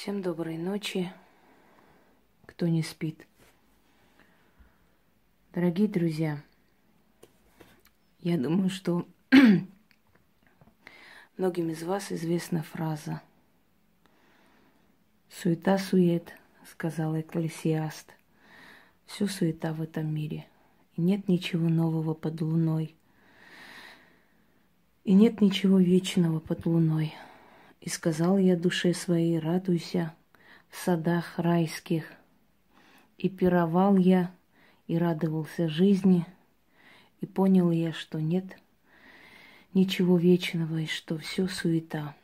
Всем доброй ночи, кто не спит. Дорогие друзья, я думаю, что многим из вас известна фраза «Суета-сует», сказал Экклесиаст. Все суета в этом мире. И нет ничего нового под луной. И нет ничего вечного под луной. И сказал я душе своей, радуйся в садах райских. И пировал я, и радовался жизни, и понял я, что нет ничего вечного, и что все суета.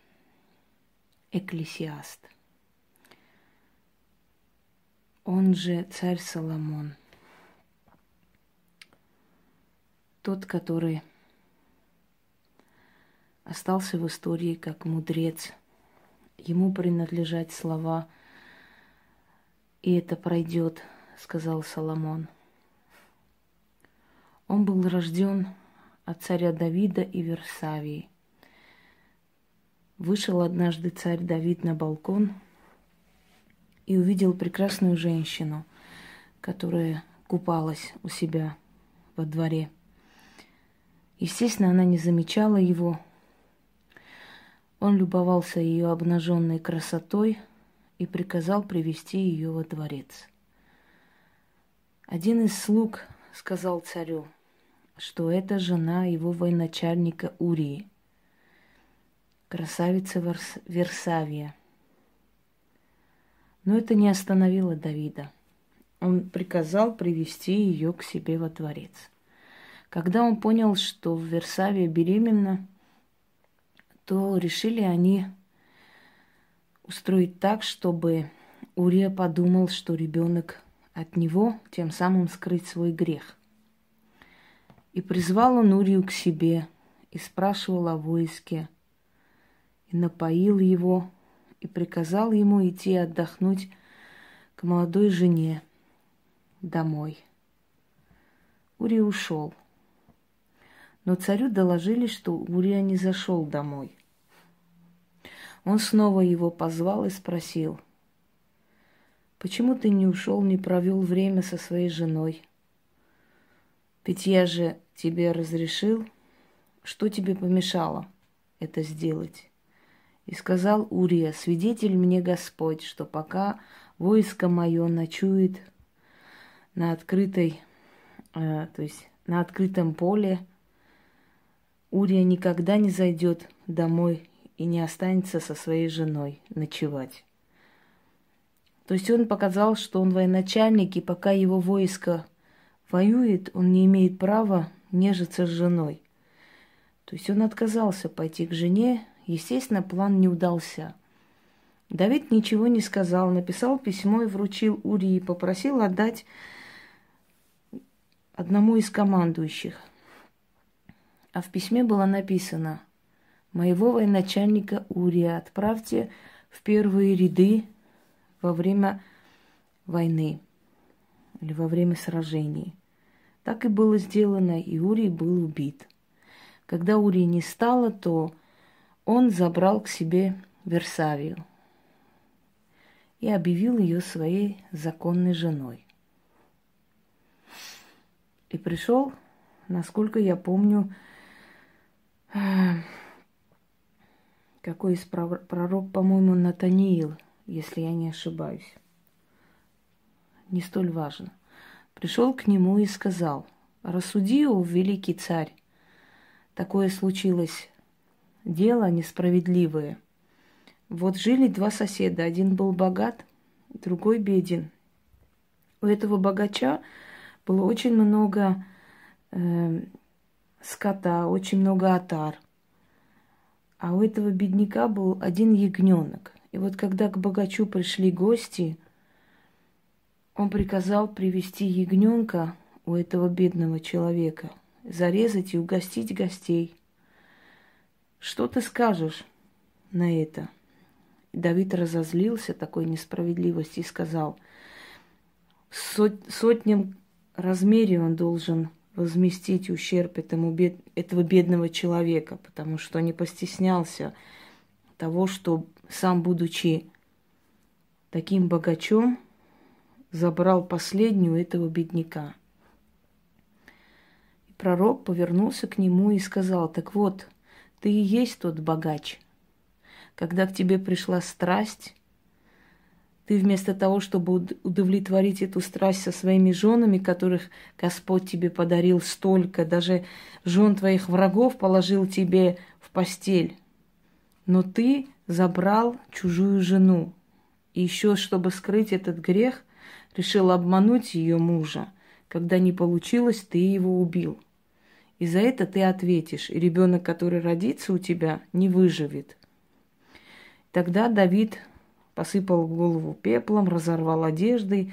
Экклесиаст. Он же царь Соломон. Тот, который остался в истории как мудрец. Ему принадлежат слова, и это пройдет, сказал Соломон. Он был рожден от царя Давида и Версавии. Вышел однажды царь Давид на балкон и увидел прекрасную женщину, которая купалась у себя во дворе. Естественно, она не замечала его, он любовался ее обнаженной красотой и приказал привести ее во дворец. Один из слуг сказал царю, что это жена его военачальника Урии, красавица Версавия. Но это не остановило Давида. Он приказал привести ее к себе во дворец. Когда он понял, что Версавия беременна, то решили они устроить так, чтобы Урия подумал, что ребенок от него, тем самым скрыть свой грех. И призвал он Урию к себе и спрашивал о войске, и напоил его, и приказал ему идти отдохнуть к молодой жене домой. Урия ушел – но царю доложили, что Урия не зашел домой. Он снова его позвал и спросил, «Почему ты не ушел, не провел время со своей женой? Ведь я же тебе разрешил, что тебе помешало это сделать?» И сказал Урия, «Свидетель мне Господь, что пока войско мое ночует на открытой, э, то есть на открытом поле, Урия никогда не зайдет домой и не останется со своей женой ночевать. То есть он показал, что он военачальник, и пока его войско воюет, он не имеет права нежиться с женой. То есть он отказался пойти к жене, естественно, план не удался. Давид ничего не сказал, написал письмо и вручил Урии, попросил отдать одному из командующих – а в письме было написано «Моего военачальника Урия отправьте в первые ряды во время войны или во время сражений». Так и было сделано, и Урий был убит. Когда Урии не стало, то он забрал к себе Версавию и объявил ее своей законной женой. И пришел, насколько я помню, какой из пророк, по-моему, Натаниил, если я не ошибаюсь. Не столь важно. Пришел к нему и сказал, рассуди, о великий царь, такое случилось дело несправедливое. Вот жили два соседа, один был богат, другой беден. У этого богача было очень много э, скота, очень много отар. А у этого бедняка был один ягненок. И вот когда к богачу пришли гости, он приказал привести ягненка у этого бедного человека, зарезать и угостить гостей. Что ты скажешь на это? Давид разозлился такой несправедливости и сказал, сот, сотням размере он должен возместить ущерб этому бед... этого бедного человека, потому что не постеснялся того, что сам, будучи таким богачом забрал последнюю этого бедняка. И пророк повернулся к нему и сказал, так вот, ты и есть тот богач. Когда к тебе пришла страсть, ты вместо того, чтобы удовлетворить эту страсть со своими женами, которых Господь тебе подарил столько, даже жен твоих врагов положил тебе в постель, но ты забрал чужую жену. И еще, чтобы скрыть этот грех, решил обмануть ее мужа. Когда не получилось, ты его убил. И за это ты ответишь, и ребенок, который родится у тебя, не выживет. Тогда Давид посыпал голову пеплом, разорвал одежды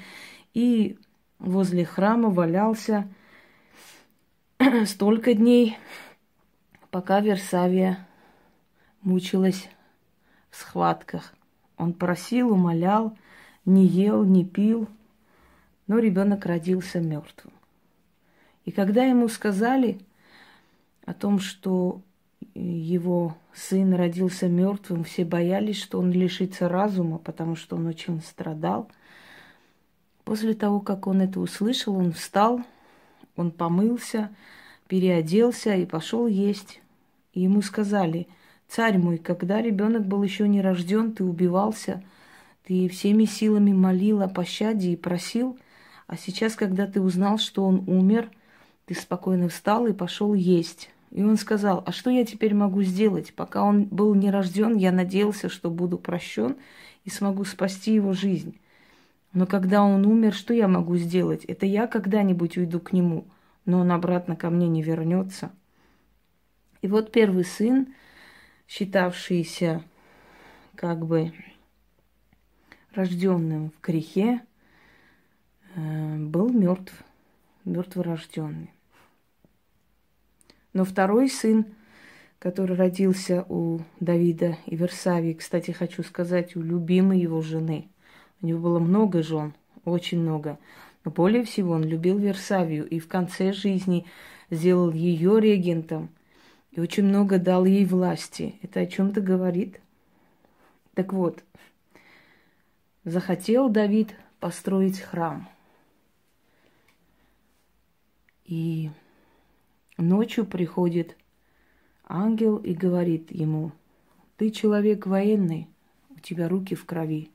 и возле храма валялся столько дней, пока Версавия мучилась в схватках. Он просил, умолял, не ел, не пил, но ребенок родился мертвым. И когда ему сказали о том, что его сын родился мертвым, все боялись, что он лишится разума, потому что он очень страдал. После того, как он это услышал, он встал, он помылся, переоделся и пошел есть. И ему сказали, царь мой, когда ребенок был еще не рожден, ты убивался, ты всеми силами молил о пощаде и просил, а сейчас, когда ты узнал, что он умер, ты спокойно встал и пошел есть. И он сказал, а что я теперь могу сделать? Пока он был не рожден, я надеялся, что буду прощен и смогу спасти его жизнь. Но когда он умер, что я могу сделать? Это я когда-нибудь уйду к нему, но он обратно ко мне не вернется. И вот первый сын, считавшийся как бы рожденным в грехе, э, был мертв, мертворожденный. Но второй сын, который родился у Давида и Версавии, кстати, хочу сказать, у любимой его жены. У него было много жен, очень много. Но более всего он любил Версавию и в конце жизни сделал ее регентом и очень много дал ей власти. Это о чем-то говорит. Так вот, захотел Давид построить храм. И Ночью приходит ангел и говорит ему, ты человек военный, у тебя руки в крови,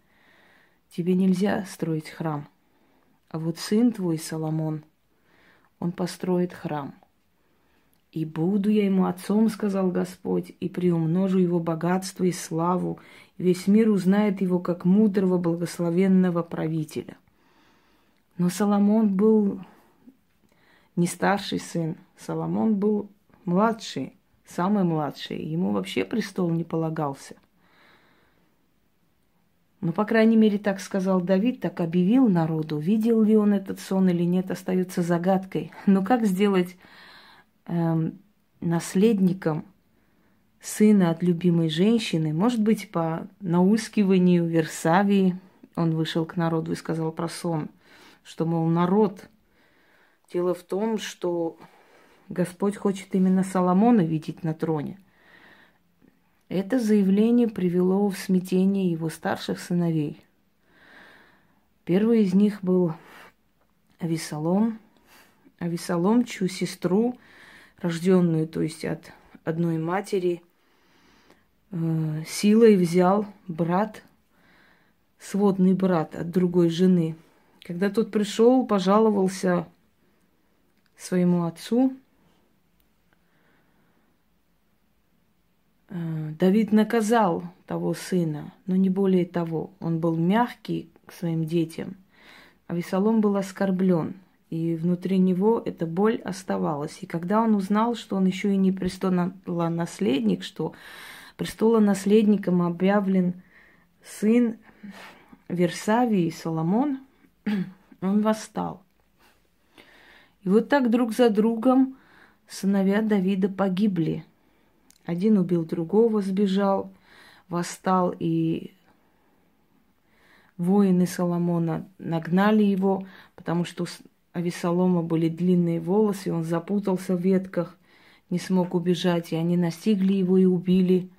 тебе нельзя строить храм. А вот сын твой, Соломон, он построит храм. И буду я ему отцом, сказал Господь, и приумножу его богатство и славу, весь мир узнает его как мудрого, благословенного правителя. Но Соломон был не старший сын. Соломон был младший, самый младший. Ему вообще престол не полагался. Ну, по крайней мере, так сказал Давид, так объявил народу. Видел ли он этот сон или нет, остается загадкой. Но как сделать эм, наследником сына от любимой женщины? Может быть, по наускиванию Версавии он вышел к народу и сказал про сон, что, мол, народ Дело в том, что Господь хочет именно Соломона видеть на троне. Это заявление привело в смятение его старших сыновей. Первый из них был Ависалом. Ависалом, чью сестру, рожденную, то есть от одной матери, э, силой взял брат, сводный брат от другой жены. Когда тот пришел, пожаловался своему отцу. Э, Давид наказал того сына, но не более того. Он был мягкий к своим детям, а Весолом был оскорблен, и внутри него эта боль оставалась. И когда он узнал, что он еще и не престолонаследник, что престолонаследником объявлен сын Версавии Соломон, он восстал. И вот так друг за другом сыновья Давида погибли. Один убил другого, сбежал, восстал, и воины Соломона нагнали его, потому что у Авесолома были длинные волосы, он запутался в ветках, не смог убежать, и они настигли его и убили.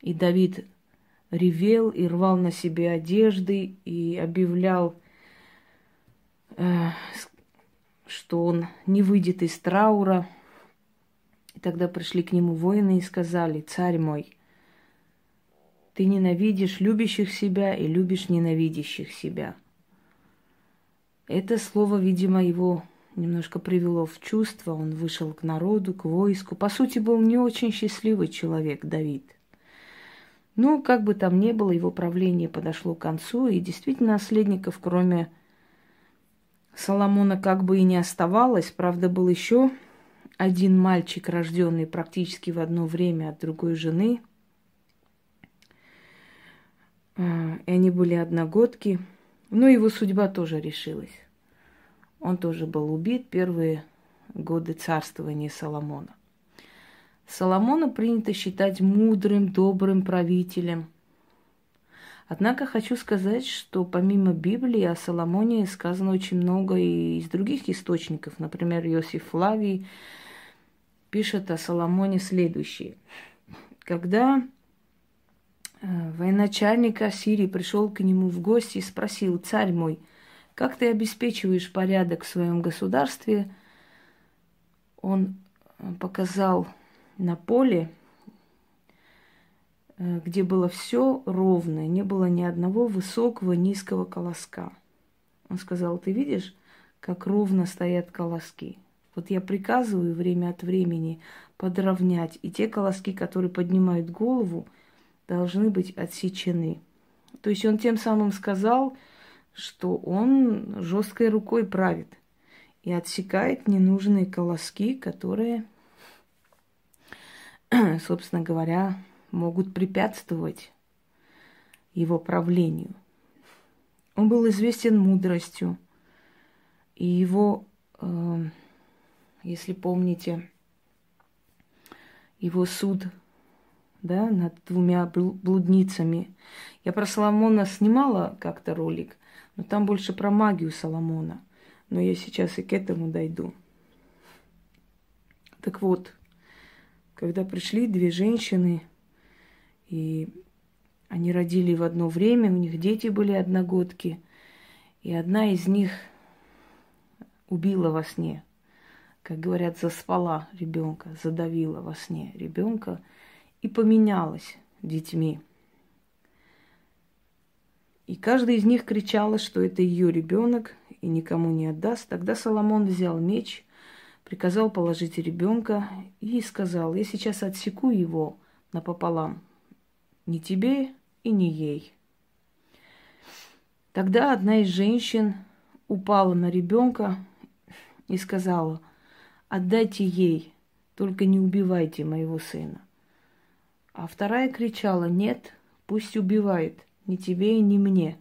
И Давид ревел и рвал на себе одежды и объявлял, э, что он не выйдет из траура. И тогда пришли к нему воины и сказали, царь мой, ты ненавидишь любящих себя и любишь ненавидящих себя. Это слово, видимо, его немножко привело в чувство. Он вышел к народу, к войску. По сути, был не очень счастливый человек Давид. Ну, как бы там ни было, его правление подошло к концу, и действительно наследников, кроме Соломона, как бы и не оставалось. Правда, был еще один мальчик, рожденный практически в одно время от другой жены. А, и они были одногодки. Но его судьба тоже решилась. Он тоже был убит первые годы царствования Соломона. Соломона принято считать мудрым, добрым правителем. Однако хочу сказать, что помимо Библии о Соломоне сказано очень много и из других источников. Например, Иосиф Флавий пишет о Соломоне следующее. Когда э, военачальник Ассирии пришел к нему в гости и спросил, «Царь мой, как ты обеспечиваешь порядок в своем государстве?» Он э, показал на поле, где было все ровное, не было ни одного высокого, низкого колоска. Он сказал, ты видишь, как ровно стоят колоски. Вот я приказываю время от времени подровнять, и те колоски, которые поднимают голову, должны быть отсечены. То есть он тем самым сказал, что он жесткой рукой правит и отсекает ненужные колоски, которые, собственно говоря, могут препятствовать его правлению. Он был известен мудростью, и его э, если помните, его суд да, над двумя блудницами. Я про Соломона снимала как-то ролик, но там больше про магию Соломона. Но я сейчас и к этому дойду. Так вот, когда пришли две женщины, и они родили в одно время, у них дети были одногодки, и одна из них убила во сне как говорят, заспала ребенка, задавила во сне ребенка и поменялась детьми. И каждая из них кричала, что это ее ребенок и никому не отдаст. Тогда Соломон взял меч, приказал положить ребенка и сказал, я сейчас отсеку его напополам, не тебе и не ей. Тогда одна из женщин упала на ребенка и сказала, Отдайте ей, только не убивайте моего сына. А вторая кричала, нет, пусть убивает, ни тебе и ни мне.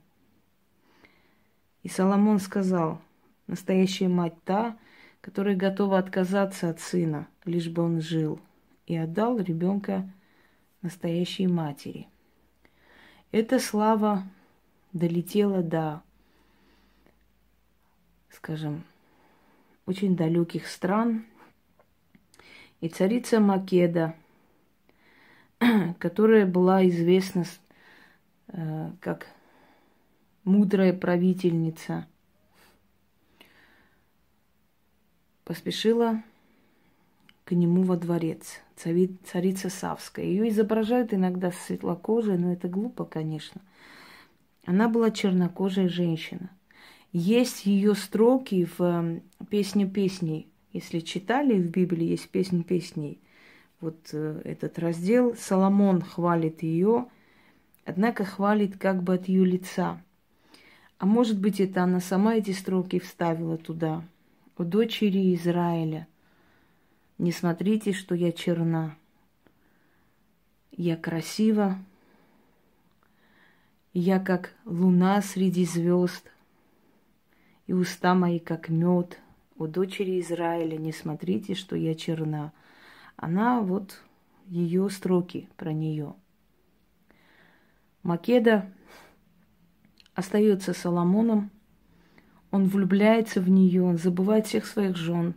И Соломон сказал, настоящая мать та, которая готова отказаться от сына, лишь бы он жил, и отдал ребенка настоящей матери. Эта слава долетела до, скажем, очень далеких стран. И царица Македа, которая была известна э, как мудрая правительница, поспешила к нему во дворец, царица Савская. Ее изображают иногда светлокожей, но это глупо, конечно. Она была чернокожая женщина. Есть ее строки в эм, песне песней. Если читали в Библии, есть песня песней. Вот э, этот раздел. Соломон хвалит ее, однако хвалит как бы от ее лица. А может быть, это она сама эти строки вставила туда. У дочери Израиля. Не смотрите, что я черна. Я красива. Я как луна среди звезд – и уста мои, как мед. У дочери Израиля не смотрите, что я черна. Она вот ее строки про нее. Македа остается Соломоном, он влюбляется в нее, он забывает всех своих жен,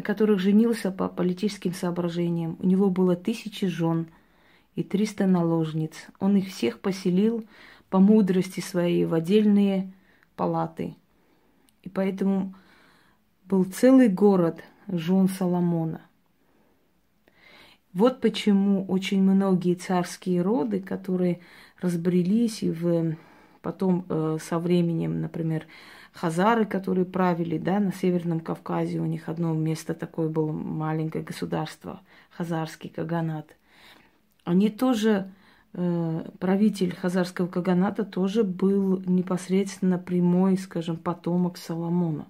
на которых женился по политическим соображениям. У него было тысячи жен, и триста наложниц. Он их всех поселил по мудрости своей в отдельные палаты. И поэтому был целый город жен Соломона. Вот почему очень многие царские роды, которые разбрелись и в, потом э, со временем, например, хазары, которые правили да, на Северном Кавказе, у них одно место такое было, маленькое государство, хазарский каганат. Они тоже, э, правитель хазарского каганата тоже был непосредственно прямой, скажем, потомок Соломона.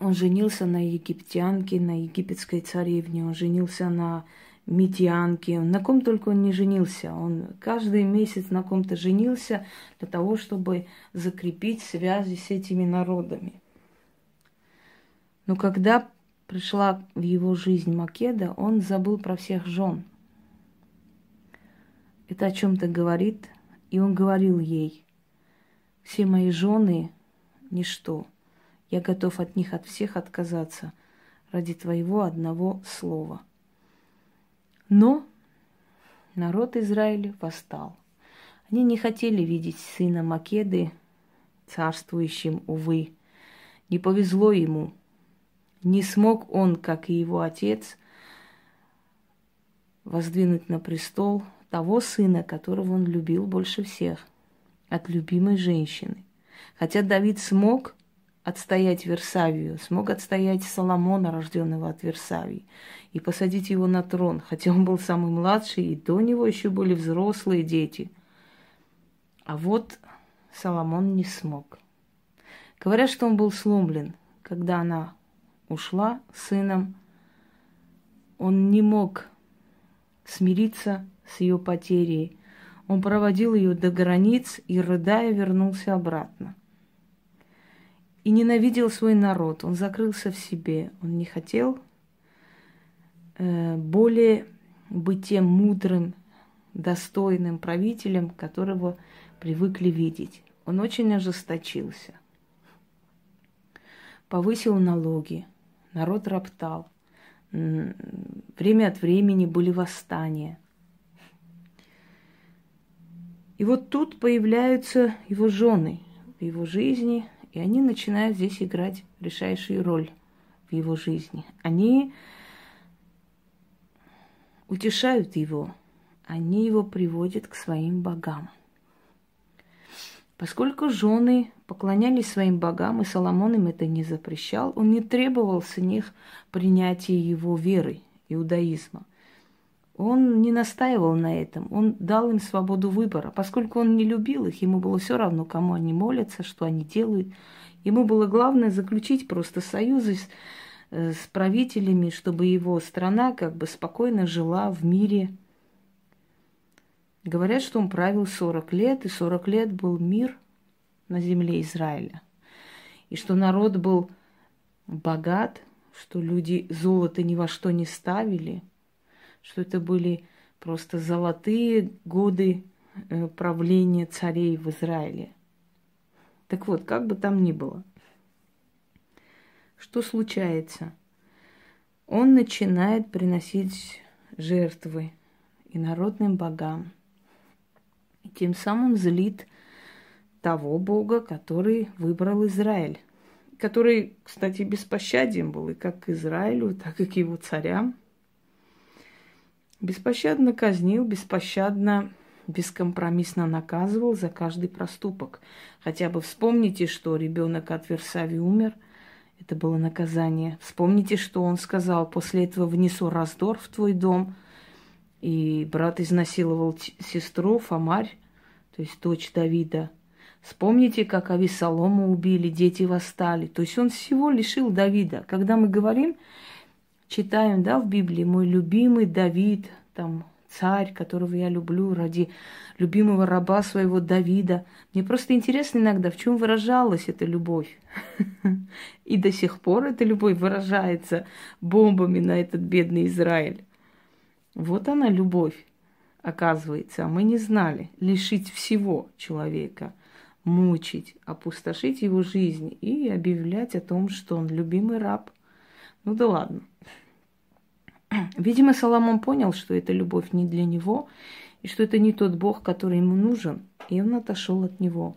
Он женился на египтянке, на египетской царевне, он женился на медианке, на ком только он не женился. Он каждый месяц на ком-то женился для того, чтобы закрепить связи с этими народами. Но когда пришла в его жизнь Македа, он забыл про всех жен. Это о чем-то говорит, и он говорил ей, все мои жены – ничто. Я готов от них от всех отказаться ради твоего одного слова – но народ Израиля восстал. Они не хотели видеть сына Македы царствующим, увы. Не повезло ему. Не смог он, как и его отец, воздвинуть на престол того сына, которого он любил больше всех, от любимой женщины. Хотя Давид смог отстоять Версавию, смог отстоять Соломона, рожденного от Версавии, и посадить его на трон, хотя он был самый младший, и до него еще были взрослые дети. А вот Соломон не смог. Говорят, что он был сломлен, когда она ушла с сыном. Он не мог смириться с ее потерей. Он проводил ее до границ и, рыдая, вернулся обратно и ненавидел свой народ. Он закрылся в себе. Он не хотел э, более быть тем мудрым, достойным правителем, которого привыкли видеть. Он очень ожесточился. Повысил налоги. Народ роптал. Время от времени были восстания. И вот тут появляются его жены в его жизни, и они начинают здесь играть решающую роль в его жизни. Они утешают его, они его приводят к своим богам. Поскольку жены поклонялись своим богам, и Соломон им это не запрещал, он не требовал с них принятия его веры, иудаизма. Он не настаивал на этом, он дал им свободу выбора. Поскольку он не любил их, ему было все равно, кому они молятся, что они делают. Ему было главное заключить просто союзы с, э, с правителями, чтобы его страна как бы спокойно жила в мире. Говорят, что он правил 40 лет, и 40 лет был мир на земле Израиля. И что народ был богат, что люди золото ни во что не ставили – что это были просто золотые годы э, правления царей в Израиле. Так вот, как бы там ни было, что случается? Он начинает приносить жертвы инородным богам. И тем самым злит того Бога, который выбрал Израиль. Который, кстати, беспощаден был и как к Израилю, так и к его царям – Беспощадно казнил, беспощадно, бескомпромиссно наказывал за каждый проступок. Хотя бы вспомните, что ребенок от Версави умер. Это было наказание. Вспомните, что он сказал, после этого внесу раздор в твой дом. И брат изнасиловал сестру Фомарь, то есть дочь Давида. Вспомните, как Ависалома убили, дети восстали. То есть он всего лишил Давида. Когда мы говорим, читаем, да, в Библии, мой любимый Давид, там, царь, которого я люблю ради любимого раба своего Давида. Мне просто интересно иногда, в чем выражалась эта любовь. И до сих пор эта любовь выражается бомбами на этот бедный Израиль. Вот она любовь, оказывается, а мы не знали. Лишить всего человека, мучить, опустошить его жизнь и объявлять о том, что он любимый раб. Ну да ладно. Видимо, Соломон понял, что эта любовь не для него, и что это не тот Бог, который ему нужен, и он отошел от него.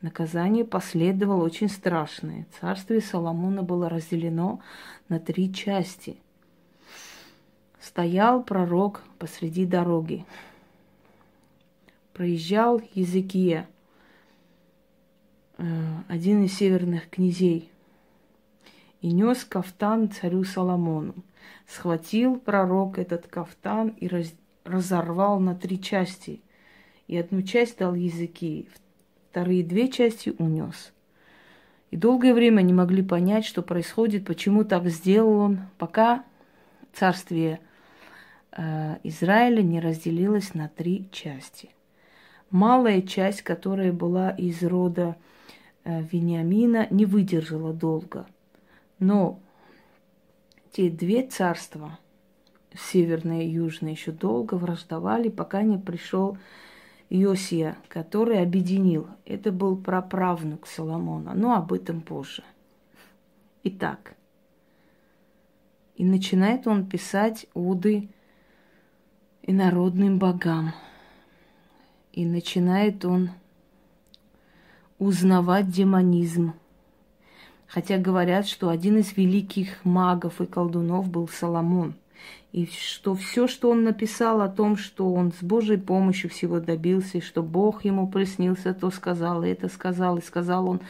Наказание последовало очень страшное. Царствие Соломона было разделено на три части. Стоял пророк посреди дороги. Проезжал Языкия, э, один из северных князей, и нес кафтан царю Соломону. Схватил пророк этот кафтан и раз, разорвал на три части. И одну часть дал языки, вторые две части унес. И долгое время не могли понять, что происходит, почему так сделал он, пока царствие э, Израиля не разделилось на три части. Малая часть, которая была из рода э, Вениамина, не выдержала долго. Но те две царства, северное и южное, еще долго враждовали, пока не пришел Иосия, который объединил. Это был праправнук Соломона, но об этом позже. Итак, и начинает он писать оды инородным богам. И начинает он узнавать демонизм. Хотя говорят, что один из великих магов и колдунов был Соломон – и что все, что он написал о том, что он с Божьей помощью всего добился, и что Бог ему приснился, то сказал, и это сказал, и сказал он,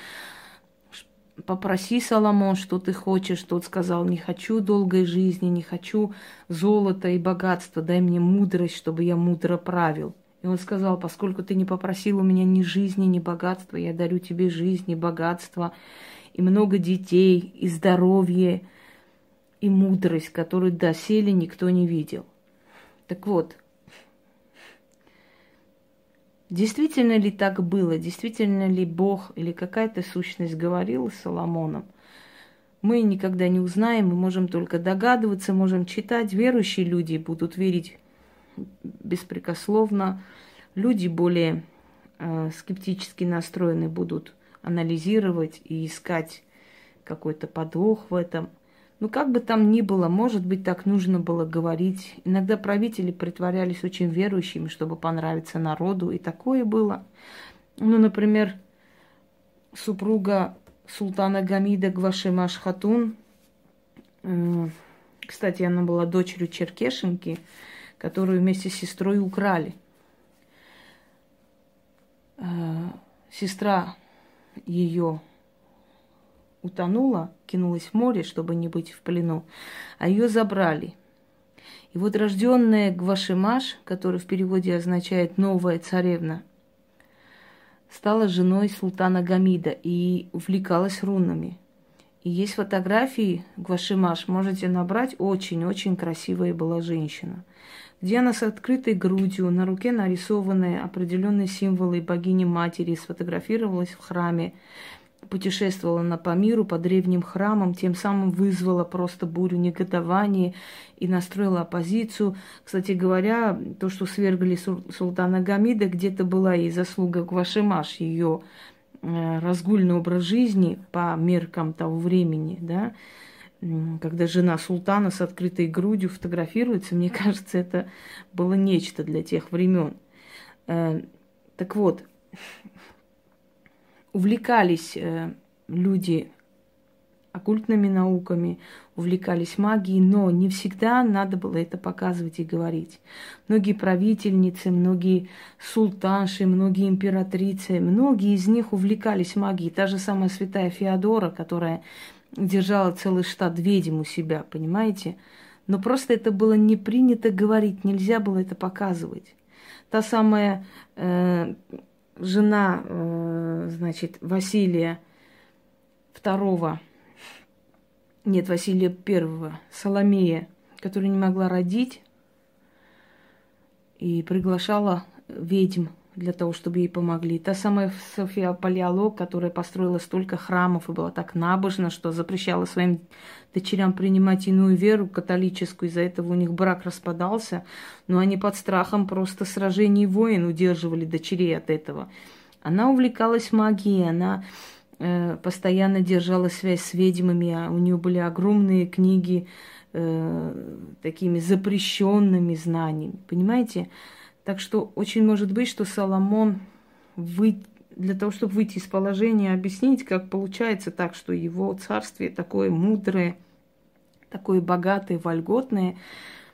попроси, Соломон, что ты хочешь. Тот сказал, не хочу долгой жизни, не хочу золота и богатства, дай мне мудрость, чтобы я мудро правил. И он сказал, поскольку ты не попросил у меня ни жизни, ни богатства, я дарю тебе жизнь и богатство, и много детей, и здоровье, и мудрость, которую доселе никто не видел. Так вот, действительно ли так было, действительно ли Бог или какая-то сущность говорила с Соломоном, мы никогда не узнаем, мы можем только догадываться, можем читать. Верующие люди будут верить беспрекословно, люди более э, скептически настроены будут анализировать и искать какой-то подвох в этом – ну, как бы там ни было, может быть, так нужно было говорить. Иногда правители притворялись очень верующими, чтобы понравиться народу, и такое было. Ну, например, супруга султана Гамида Гвашемаш Хатун, э, кстати, она была дочерью Черкешенки, которую вместе с сестрой украли. Э, сестра ее утонула, кинулась в море, чтобы не быть в плену, а ее забрали. И вот рожденная Гвашимаш, который в переводе означает «новая царевна», стала женой султана Гамида и увлекалась рунами. И есть фотографии Гвашимаш, можете набрать, очень-очень красивая была женщина, где она с открытой грудью, на руке нарисованные определенные символы богини-матери, сфотографировалась в храме, путешествовала на по по древним храмам, тем самым вызвала просто бурю негодования и настроила оппозицию. Кстати говоря, то, что свергли султана Гамида, где-то была и заслуга Гвашемаш, ее э, разгульный образ жизни по меркам того времени, да, когда жена султана с открытой грудью фотографируется, мне кажется, это было нечто для тех времен. Э, так вот, увлекались э, люди оккультными науками, увлекались магией, но не всегда надо было это показывать и говорить. Многие правительницы, многие султанши, многие императрицы, многие из них увлекались магией. Та же самая святая Феодора, которая держала целый штат ведьм у себя, понимаете? Но просто это было не принято говорить, нельзя было это показывать. Та самая э, жена, э, значит, Василия II, нет, Василия I, Соломея, которая не могла родить и приглашала ведьм для того, чтобы ей помогли. Та самая София Палеолог, которая построила столько храмов и была так набожна, что запрещала своим дочерям принимать иную веру, католическую, из-за этого у них брак распадался, но они под страхом просто сражений воин удерживали дочерей от этого. Она увлекалась магией, она э, постоянно держала связь с ведьмами, а у нее были огромные книги э, такими запрещенными знаниями. Понимаете? Так что очень может быть, что Соломон вы, для того, чтобы выйти из положения, объяснить, как получается так, что его царствие такое мудрое, такое богатое, вольготное,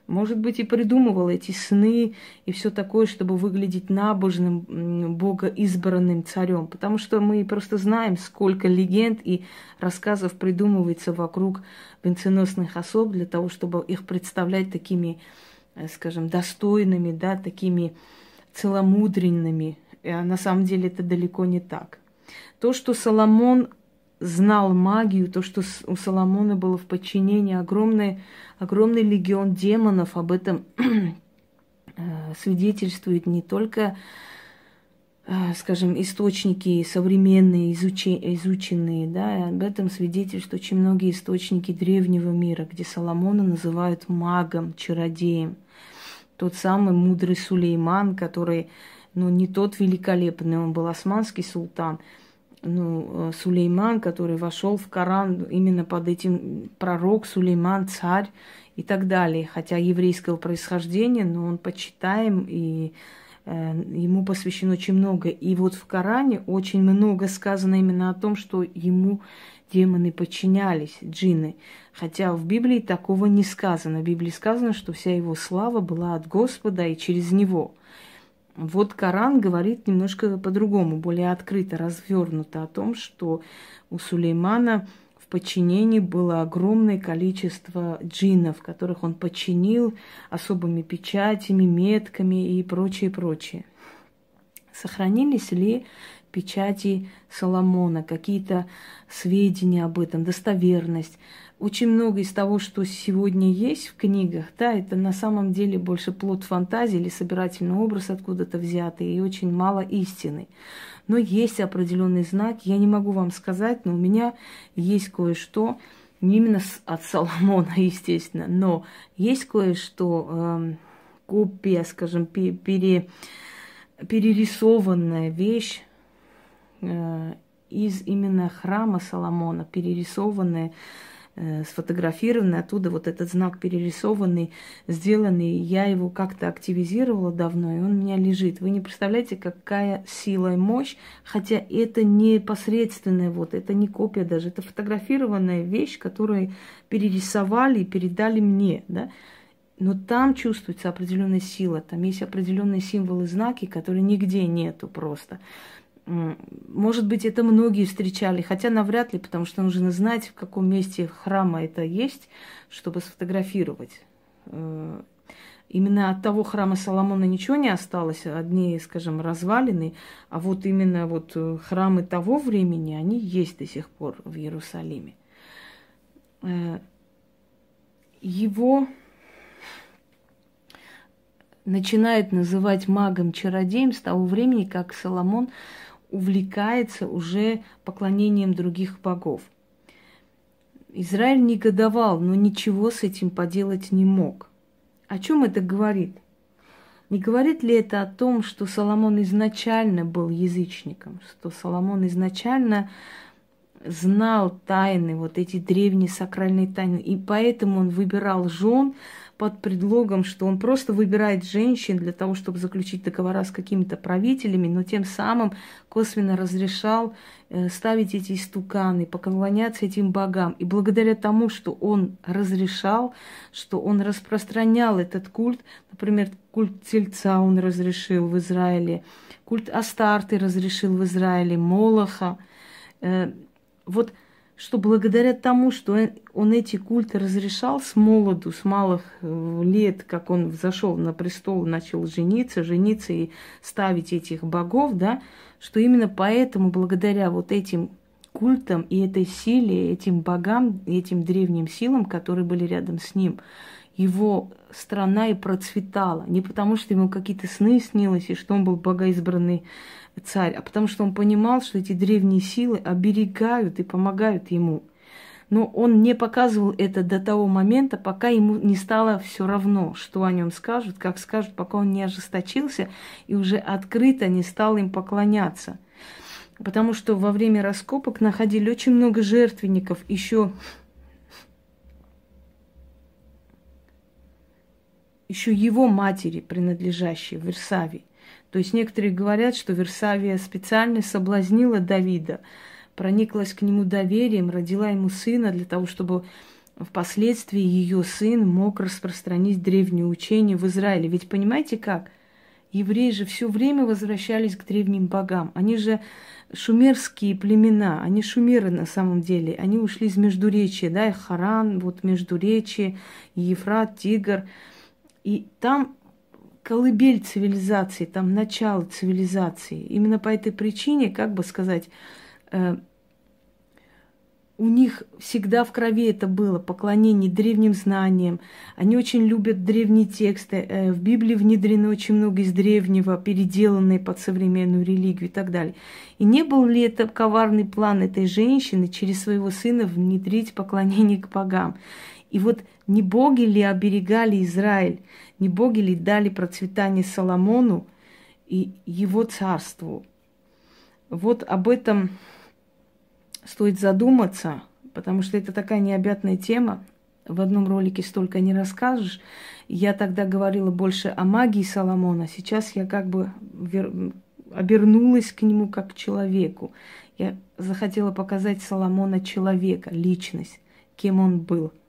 может быть, и придумывал эти сны и все такое, чтобы выглядеть набожным, богоизбранным царем. Потому что мы просто знаем, сколько легенд и рассказов придумывается вокруг венценосных особ для того, чтобы их представлять такими, скажем, достойными, да, такими целомудренными. А на самом деле это далеко не так. То, что Соломон знал магию, то, что у Соломона было в подчинении огромный, огромный легион демонов, об этом э, свидетельствует не только, э, скажем, источники современные, изученные, да, об этом свидетельствуют очень многие источники древнего мира, где Соломона называют магом, чародеем. Тот самый мудрый Сулейман, который, ну, не тот великолепный, он был османский султан – ну, э, Сулейман, который вошел в Коран именно под этим пророк Сулейман, царь и так далее. Хотя еврейского происхождения, но он почитаем и э, ему посвящено очень много. И вот в Коране очень много сказано именно о том, что ему демоны подчинялись, джинны. Хотя в Библии такого не сказано. В Библии сказано, что вся его слава была от Господа и через него – вот Коран говорит немножко по-другому, более открыто, развернуто о том, что у Сулеймана в подчинении было огромное количество джиннов, которых он подчинил особыми печатями, метками и прочее, прочее. Сохранились ли печати Соломона, какие-то сведения об этом, достоверность? очень много из того, что сегодня есть в книгах, да, это на самом деле больше плод фантазии или собирательный образ откуда-то взятый, и очень мало истины. Но есть определенный знак, я не могу вам сказать, но у меня есть кое-что, не именно от Соломона, естественно, но есть кое-что, э, копия, скажем, пере, перерисованная вещь из именно храма Соломона, перерисованная Э, сфотографированный, оттуда вот этот знак перерисованный, сделанный. Я его как-то активизировала давно, и он у меня лежит. Вы не представляете, какая сила и мощь, хотя это не посредственная, вот, это не копия даже, это фотографированная вещь, которую перерисовали и передали мне, да. Но там чувствуется определенная сила, там есть определенные символы, знаки, которые нигде нету просто. Может быть, это многие встречали, хотя навряд ли, потому что нужно знать, в каком месте храма это есть, чтобы сфотографировать. Э, именно от того храма Соломона ничего не осталось, одни, скажем, развалины, а вот именно вот э, храмы того времени, они есть до сих пор в Иерусалиме. Э, его начинают называть магом-чародеем с того времени, как Соломон увлекается уже поклонением других богов. Израиль негодовал, но ничего с этим поделать не мог. О чем это говорит? Не говорит ли это о том, что Соломон изначально был язычником, что Соломон изначально знал тайны, вот эти древние сакральные тайны, и поэтому он выбирал жен, под предлогом, что он просто выбирает женщин для того, чтобы заключить договора с какими-то правителями, но тем самым косвенно разрешал э, ставить эти истуканы, поклоняться этим богам. И благодаря тому, что он разрешал, что он распространял этот культ, например, культ Тельца он разрешил в Израиле, культ Астарты разрешил в Израиле, Молоха. Э, вот – что благодаря тому, что он эти культы разрешал с молоду, с малых э, лет, как он зашел на престол, начал жениться, жениться и ставить этих богов, да, что именно поэтому, благодаря вот этим культам и этой силе, этим богам, этим древним силам, которые были рядом с ним, его страна и процветала. Не потому, что ему какие-то сны снилось, и что он был богоизбранный царь, а потому что он понимал, что эти древние силы оберегают и помогают ему. Но он не показывал это до того момента, пока ему не стало все равно, что о нем скажут, как скажут, пока он не ожесточился и уже открыто не стал им поклоняться. Потому что во время раскопок находили очень много жертвенников еще еще его матери принадлежащей, Версавии. То есть некоторые говорят, что Версавия специально соблазнила Давида, прониклась к нему доверием, родила ему сына для того, чтобы впоследствии ее сын мог распространить древнее учение в Израиле. Ведь понимаете как? Евреи же все время возвращались к древним богам. Они же шумерские племена, они шумеры на самом деле. Они ушли из Междуречия, да, и Харан, вот Междуречие, Ефрат, Тигр. И там колыбель цивилизации, там начало цивилизации. Именно по этой причине, как бы сказать, э, у них всегда в крови это было, поклонение древним знаниям. Они очень любят древние тексты. Э, в Библии внедрено очень много из древнего, переделанные под современную религию и так далее. И не был ли это коварный план этой женщины через своего сына внедрить поклонение к богам? И вот не боги ли оберегали Израиль, не боги ли дали процветание Соломону и его царству? Вот об этом стоит задуматься, потому что это такая необъятная тема. В одном ролике столько не расскажешь. Я тогда говорила больше о магии Соломона. Сейчас я как бы вер... обернулась к нему как к человеку. Я захотела показать Соломона человека, личность, кем он был –